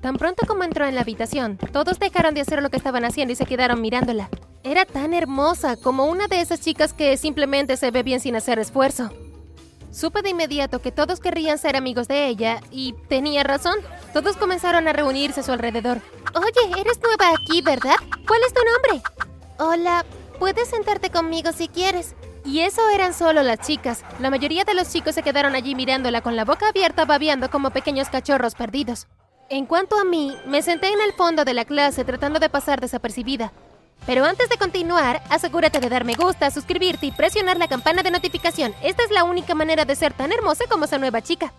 Tan pronto como entró en la habitación, todos dejaron de hacer lo que estaban haciendo y se quedaron mirándola. Era tan hermosa como una de esas chicas que simplemente se ve bien sin hacer esfuerzo. Supe de inmediato que todos querrían ser amigos de ella y tenía razón. Todos comenzaron a reunirse a su alrededor. Oye, eres nueva aquí, ¿verdad? ¿Cuál es tu nombre? Hola, puedes sentarte conmigo si quieres. Y eso eran solo las chicas. La mayoría de los chicos se quedaron allí mirándola con la boca abierta babeando como pequeños cachorros perdidos. En cuanto a mí, me senté en el fondo de la clase tratando de pasar desapercibida. Pero antes de continuar, asegúrate de dar me gusta, suscribirte y presionar la campana de notificación. Esta es la única manera de ser tan hermosa como esa nueva chica.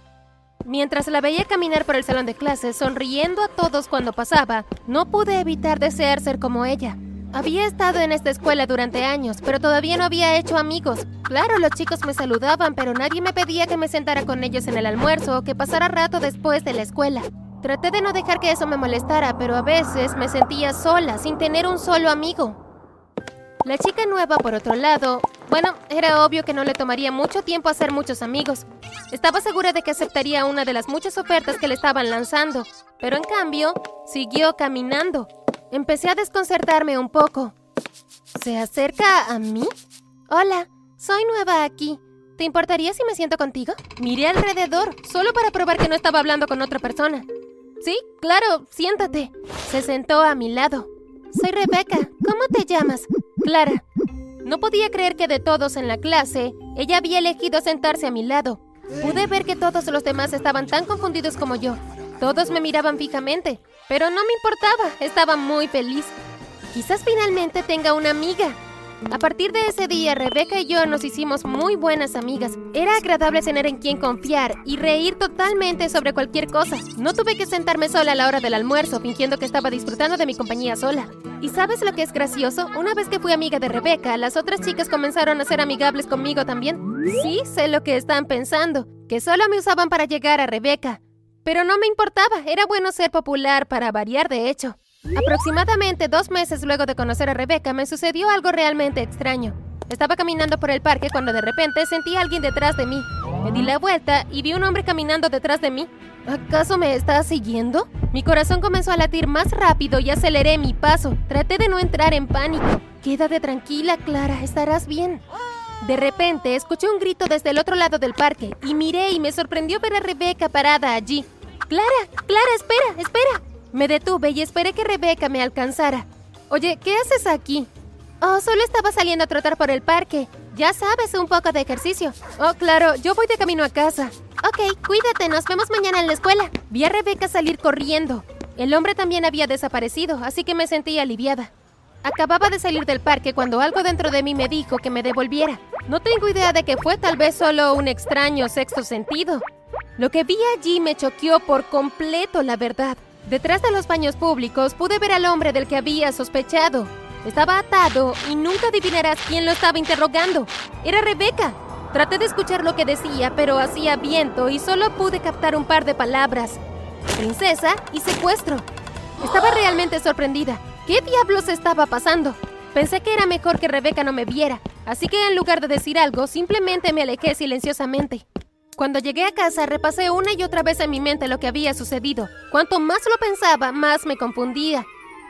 Mientras la veía caminar por el salón de clases, sonriendo a todos cuando pasaba, no pude evitar desear ser como ella. Había estado en esta escuela durante años, pero todavía no había hecho amigos. Claro, los chicos me saludaban, pero nadie me pedía que me sentara con ellos en el almuerzo o que pasara rato después de la escuela. Traté de no dejar que eso me molestara, pero a veces me sentía sola, sin tener un solo amigo. La chica nueva, por otro lado, bueno, era obvio que no le tomaría mucho tiempo hacer muchos amigos. Estaba segura de que aceptaría una de las muchas ofertas que le estaban lanzando, pero en cambio, siguió caminando. Empecé a desconcertarme un poco. ¿Se acerca a mí? Hola, soy nueva aquí. ¿Te importaría si me siento contigo? Miré alrededor, solo para probar que no estaba hablando con otra persona. Sí, claro, siéntate. Se sentó a mi lado. Soy Rebeca. ¿Cómo te llamas? Clara. No podía creer que de todos en la clase, ella había elegido sentarse a mi lado. Pude ver que todos los demás estaban tan confundidos como yo. Todos me miraban fijamente, pero no me importaba, estaba muy feliz. Quizás finalmente tenga una amiga. A partir de ese día, Rebeca y yo nos hicimos muy buenas amigas. Era agradable tener en quien confiar y reír totalmente sobre cualquier cosa. No tuve que sentarme sola a la hora del almuerzo, fingiendo que estaba disfrutando de mi compañía sola. ¿Y sabes lo que es gracioso? Una vez que fui amiga de Rebeca, las otras chicas comenzaron a ser amigables conmigo también. Sí, sé lo que están pensando, que solo me usaban para llegar a Rebeca. Pero no me importaba, era bueno ser popular para variar de hecho. Aproximadamente dos meses luego de conocer a Rebeca me sucedió algo realmente extraño. Estaba caminando por el parque cuando de repente sentí a alguien detrás de mí. Me di la vuelta y vi un hombre caminando detrás de mí. ¿Acaso me está siguiendo? Mi corazón comenzó a latir más rápido y aceleré mi paso. Traté de no entrar en pánico. Quédate tranquila, Clara, estarás bien. De repente escuché un grito desde el otro lado del parque y miré y me sorprendió ver a Rebeca parada allí. Clara, Clara, espera, espera. Me detuve y esperé que Rebeca me alcanzara. Oye, ¿qué haces aquí? Oh, solo estaba saliendo a trotar por el parque. Ya sabes, un poco de ejercicio. Oh, claro, yo voy de camino a casa. Ok, cuídate, nos vemos mañana en la escuela. Vi a Rebeca salir corriendo. El hombre también había desaparecido, así que me sentí aliviada. Acababa de salir del parque cuando algo dentro de mí me dijo que me devolviera. No tengo idea de qué fue, tal vez solo un extraño sexto sentido. Lo que vi allí me choqueó por completo, la verdad. Detrás de los baños públicos pude ver al hombre del que había sospechado. Estaba atado y nunca adivinarás quién lo estaba interrogando. Era Rebeca. Traté de escuchar lo que decía, pero hacía viento y solo pude captar un par de palabras. Princesa y secuestro. Estaba realmente sorprendida. ¿Qué diablos estaba pasando? Pensé que era mejor que Rebeca no me viera, así que en lugar de decir algo, simplemente me alejé silenciosamente. Cuando llegué a casa repasé una y otra vez en mi mente lo que había sucedido. Cuanto más lo pensaba, más me confundía.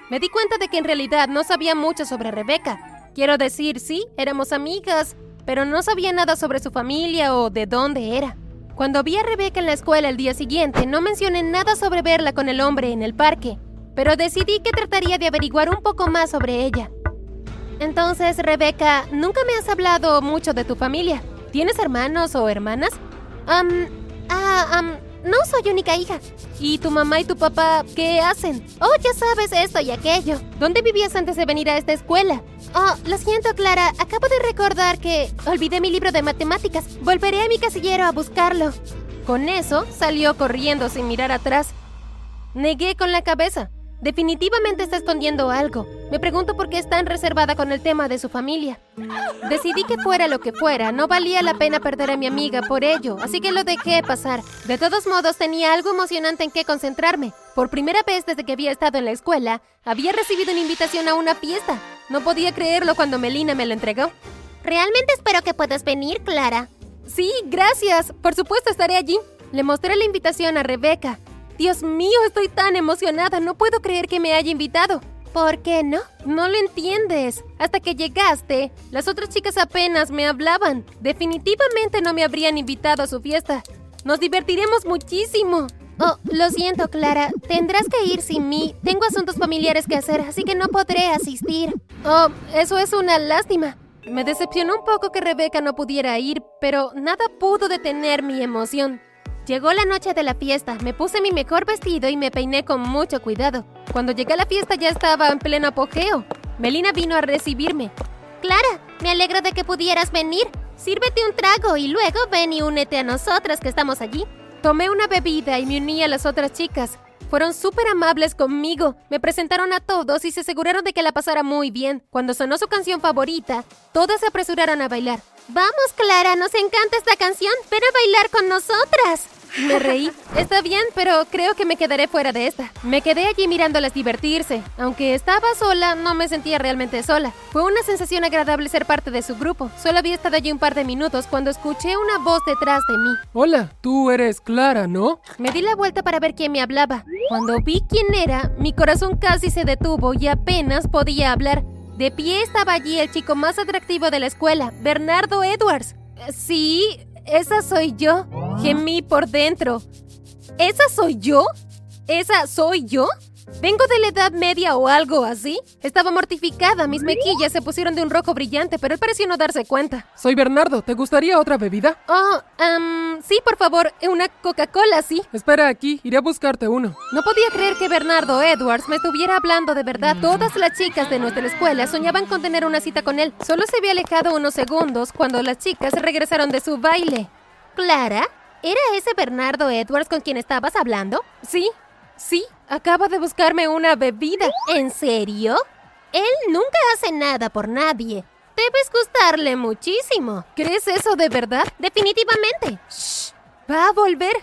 Me di cuenta de que en realidad no sabía mucho sobre Rebeca. Quiero decir, sí, éramos amigas, pero no sabía nada sobre su familia o de dónde era. Cuando vi a Rebeca en la escuela el día siguiente, no mencioné nada sobre verla con el hombre en el parque, pero decidí que trataría de averiguar un poco más sobre ella. Entonces, Rebeca, nunca me has hablado mucho de tu familia. ¿Tienes hermanos o hermanas? Um, ah, no soy única hija. ¿Y tu mamá y tu papá qué hacen? Oh, ya sabes esto y aquello. ¿Dónde vivías antes de venir a esta escuela? Oh, lo siento, Clara. Acabo de recordar que olvidé mi libro de matemáticas. Volveré a mi casillero a buscarlo. Con eso, salió corriendo sin mirar atrás. Negué con la cabeza. Definitivamente está escondiendo algo. Me pregunto por qué es tan reservada con el tema de su familia. Decidí que fuera lo que fuera, no valía la pena perder a mi amiga por ello, así que lo dejé pasar. De todos modos, tenía algo emocionante en qué concentrarme. Por primera vez desde que había estado en la escuela, había recibido una invitación a una fiesta. No podía creerlo cuando Melina me lo entregó. Realmente espero que puedas venir, Clara. Sí, gracias. Por supuesto estaré allí. Le mostré la invitación a Rebeca. Dios mío, estoy tan emocionada. No puedo creer que me haya invitado. ¿Por qué no? No lo entiendes. Hasta que llegaste, las otras chicas apenas me hablaban. Definitivamente no me habrían invitado a su fiesta. Nos divertiremos muchísimo. Oh, lo siento, Clara. Tendrás que ir sin mí. Tengo asuntos familiares que hacer, así que no podré asistir. Oh, eso es una lástima. Me decepcionó un poco que Rebeca no pudiera ir, pero nada pudo detener mi emoción. Llegó la noche de la fiesta, me puse mi mejor vestido y me peiné con mucho cuidado. Cuando llegué a la fiesta ya estaba en pleno apogeo. Melina vino a recibirme. Clara, me alegro de que pudieras venir. Sírvete un trago y luego ven y únete a nosotras que estamos allí. Tomé una bebida y me uní a las otras chicas. Fueron súper amables conmigo, me presentaron a todos y se aseguraron de que la pasara muy bien. Cuando sonó su canción favorita, todas se apresuraron a bailar. Vamos, Clara, nos encanta esta canción. Ven a bailar con nosotras. Me reí. Está bien, pero creo que me quedaré fuera de esta. Me quedé allí mirándolas divertirse. Aunque estaba sola, no me sentía realmente sola. Fue una sensación agradable ser parte de su grupo. Solo había estado allí un par de minutos cuando escuché una voz detrás de mí. Hola, tú eres Clara, ¿no? Me di la vuelta para ver quién me hablaba. Cuando vi quién era, mi corazón casi se detuvo y apenas podía hablar. De pie estaba allí el chico más atractivo de la escuela, Bernardo Edwards. Sí, esa soy yo. Gemí por dentro. ¿Esa soy yo? ¿Esa soy yo? ¿Vengo de la Edad Media o algo así? Estaba mortificada, mis mejillas se pusieron de un rojo brillante, pero él pareció no darse cuenta. Soy Bernardo, ¿te gustaría otra bebida? Oh, um, sí, por favor, una Coca-Cola, sí. Espera aquí, iré a buscarte uno. No podía creer que Bernardo Edwards me estuviera hablando de verdad. Todas las chicas de nuestra escuela soñaban con tener una cita con él. Solo se había alejado unos segundos cuando las chicas regresaron de su baile. Clara, ¿era ese Bernardo Edwards con quien estabas hablando? Sí, Sí, acaba de buscarme una bebida. ¿En serio? Él nunca hace nada por nadie. Debes gustarle muchísimo. ¿Crees eso de verdad? Definitivamente. Shh. Va a volver.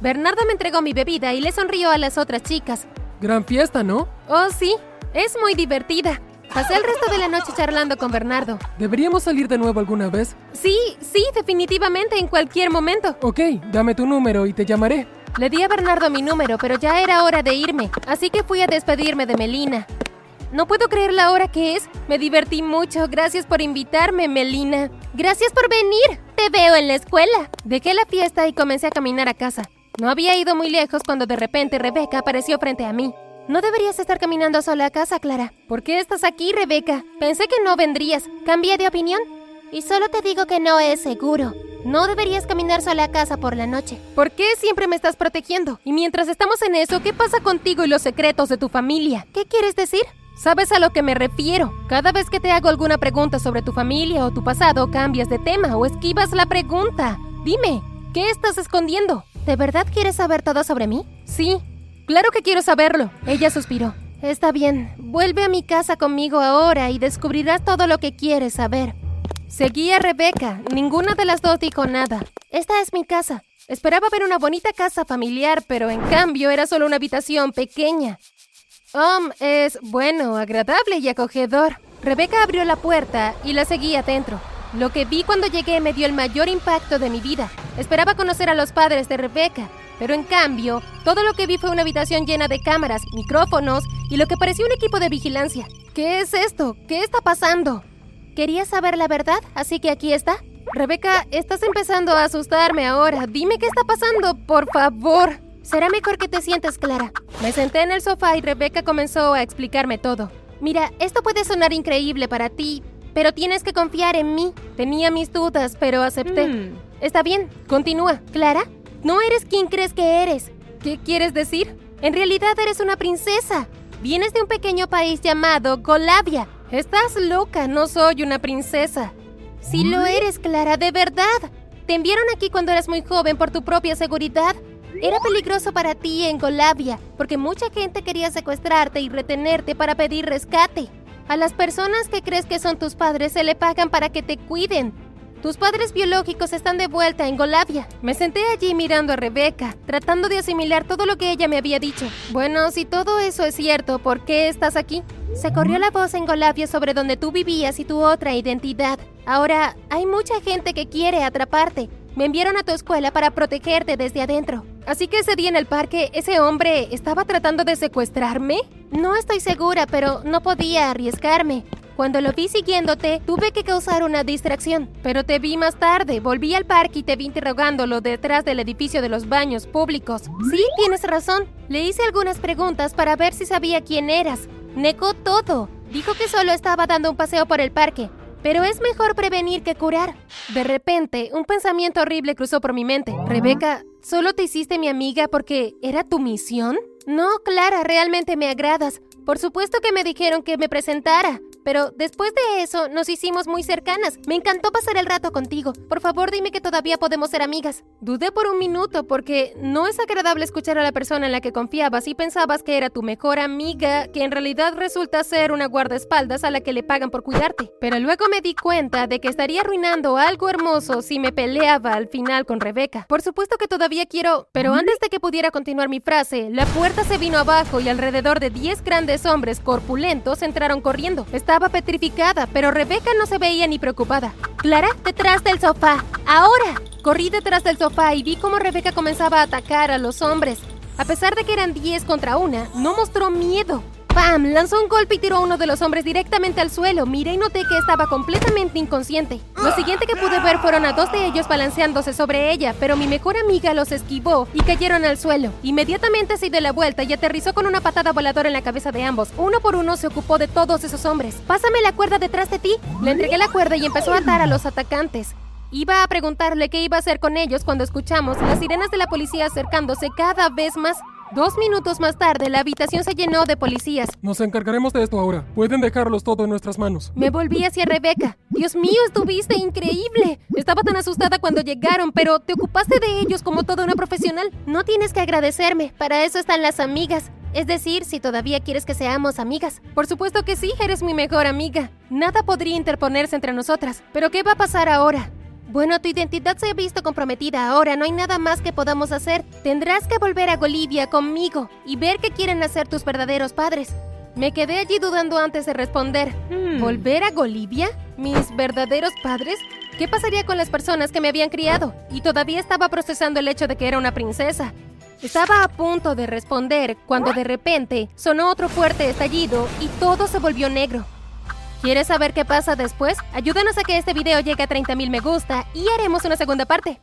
Bernardo me entregó mi bebida y le sonrió a las otras chicas. Gran fiesta, ¿no? Oh, sí. Es muy divertida. Pasé el resto de la noche charlando con Bernardo. ¿Deberíamos salir de nuevo alguna vez? Sí, sí, definitivamente, en cualquier momento. Ok, dame tu número y te llamaré. Le di a Bernardo mi número, pero ya era hora de irme, así que fui a despedirme de Melina. No puedo creer la hora que es. Me divertí mucho. Gracias por invitarme, Melina. Gracias por venir. Te veo en la escuela. Dejé la fiesta y comencé a caminar a casa. No había ido muy lejos cuando de repente Rebeca apareció frente a mí. No deberías estar caminando sola a casa, Clara. ¿Por qué estás aquí, Rebeca? Pensé que no vendrías. Cambié de opinión. Y solo te digo que no es seguro. No deberías caminar sola a casa por la noche. ¿Por qué siempre me estás protegiendo? Y mientras estamos en eso, ¿qué pasa contigo y los secretos de tu familia? ¿Qué quieres decir? ¿Sabes a lo que me refiero? Cada vez que te hago alguna pregunta sobre tu familia o tu pasado, cambias de tema o esquivas la pregunta. Dime, ¿qué estás escondiendo? ¿De verdad quieres saber todo sobre mí? Sí, claro que quiero saberlo. Ella suspiró. Está bien, vuelve a mi casa conmigo ahora y descubrirás todo lo que quieres saber. Seguí a Rebeca. Ninguna de las dos dijo nada. Esta es mi casa. Esperaba ver una bonita casa familiar, pero en cambio era solo una habitación pequeña. Um, es bueno, agradable y acogedor. Rebeca abrió la puerta y la seguí adentro. Lo que vi cuando llegué me dio el mayor impacto de mi vida. Esperaba conocer a los padres de Rebeca, pero en cambio, todo lo que vi fue una habitación llena de cámaras, micrófonos y lo que parecía un equipo de vigilancia. ¿Qué es esto? ¿Qué está pasando? Querías saber la verdad, así que aquí está. Rebeca, estás empezando a asustarme ahora. Dime qué está pasando, por favor. Será mejor que te sientes clara. Me senté en el sofá y Rebeca comenzó a explicarme todo. Mira, esto puede sonar increíble para ti, pero tienes que confiar en mí. Tenía mis dudas, pero acepté. Hmm. Está bien, continúa. Clara, no eres quien crees que eres. ¿Qué quieres decir? En realidad eres una princesa. Vienes de un pequeño país llamado Golavia. Estás loca, no soy una princesa. Sí lo eres, Clara, de verdad. Te enviaron aquí cuando eras muy joven por tu propia seguridad. Era peligroso para ti en Golavia, porque mucha gente quería secuestrarte y retenerte para pedir rescate. A las personas que crees que son tus padres se le pagan para que te cuiden. Tus padres biológicos están de vuelta en Golavia. Me senté allí mirando a Rebeca, tratando de asimilar todo lo que ella me había dicho. Bueno, si todo eso es cierto, ¿por qué estás aquí? Se corrió la voz en Golavia sobre donde tú vivías y tu otra identidad. Ahora, hay mucha gente que quiere atraparte. Me enviaron a tu escuela para protegerte desde adentro. Así que ese día en el parque, ese hombre estaba tratando de secuestrarme. No estoy segura, pero no podía arriesgarme. Cuando lo vi siguiéndote, tuve que causar una distracción. Pero te vi más tarde. Volví al parque y te vi interrogándolo detrás del edificio de los baños públicos. Sí, tienes razón. Le hice algunas preguntas para ver si sabía quién eras. Negó todo. Dijo que solo estaba dando un paseo por el parque. Pero es mejor prevenir que curar. De repente, un pensamiento horrible cruzó por mi mente. Rebeca, ¿solo te hiciste mi amiga porque era tu misión? No, Clara, realmente me agradas. Por supuesto que me dijeron que me presentara. Pero después de eso nos hicimos muy cercanas. Me encantó pasar el rato contigo. Por favor, dime que todavía podemos ser amigas. Dudé por un minuto porque no es agradable escuchar a la persona en la que confiabas y pensabas que era tu mejor amiga, que en realidad resulta ser una guardaespaldas a la que le pagan por cuidarte. Pero luego me di cuenta de que estaría arruinando algo hermoso si me peleaba al final con Rebeca. Por supuesto que todavía quiero, pero antes de que pudiera continuar mi frase, la puerta se vino abajo y alrededor de 10 grandes hombres corpulentos entraron corriendo. Estaba petrificada, pero Rebeca no se veía ni preocupada. Clara, detrás del sofá. Ahora. Corrí detrás del sofá y vi cómo Rebeca comenzaba a atacar a los hombres. A pesar de que eran 10 contra una, no mostró miedo. ¡Pam! Lanzó un golpe y tiró a uno de los hombres directamente al suelo. Miré y noté que estaba completamente inconsciente. Lo siguiente que pude ver fueron a dos de ellos balanceándose sobre ella, pero mi mejor amiga los esquivó y cayeron al suelo. Inmediatamente se dio la vuelta y aterrizó con una patada voladora en la cabeza de ambos. Uno por uno se ocupó de todos esos hombres. Pásame la cuerda detrás de ti. Le entregué la cuerda y empezó a atar a los atacantes. Iba a preguntarle qué iba a hacer con ellos cuando escuchamos las sirenas de la policía acercándose cada vez más. Dos minutos más tarde, la habitación se llenó de policías. Nos encargaremos de esto ahora. Pueden dejarlos todo en nuestras manos. Me volví hacia Rebeca. Dios mío, estuviste increíble. Estaba tan asustada cuando llegaron, pero te ocupaste de ellos como toda una profesional. No tienes que agradecerme. Para eso están las amigas. Es decir, si todavía quieres que seamos amigas. Por supuesto que sí, eres mi mejor amiga. Nada podría interponerse entre nosotras. Pero ¿qué va a pasar ahora? Bueno, tu identidad se ha visto comprometida ahora, no hay nada más que podamos hacer. Tendrás que volver a Bolivia conmigo y ver qué quieren hacer tus verdaderos padres. Me quedé allí dudando antes de responder. ¿Volver a Bolivia? ¿Mis verdaderos padres? ¿Qué pasaría con las personas que me habían criado? Y todavía estaba procesando el hecho de que era una princesa. Estaba a punto de responder cuando de repente sonó otro fuerte estallido y todo se volvió negro. ¿Quieres saber qué pasa después? Ayúdanos a que este video llegue a 30.000 me gusta y haremos una segunda parte.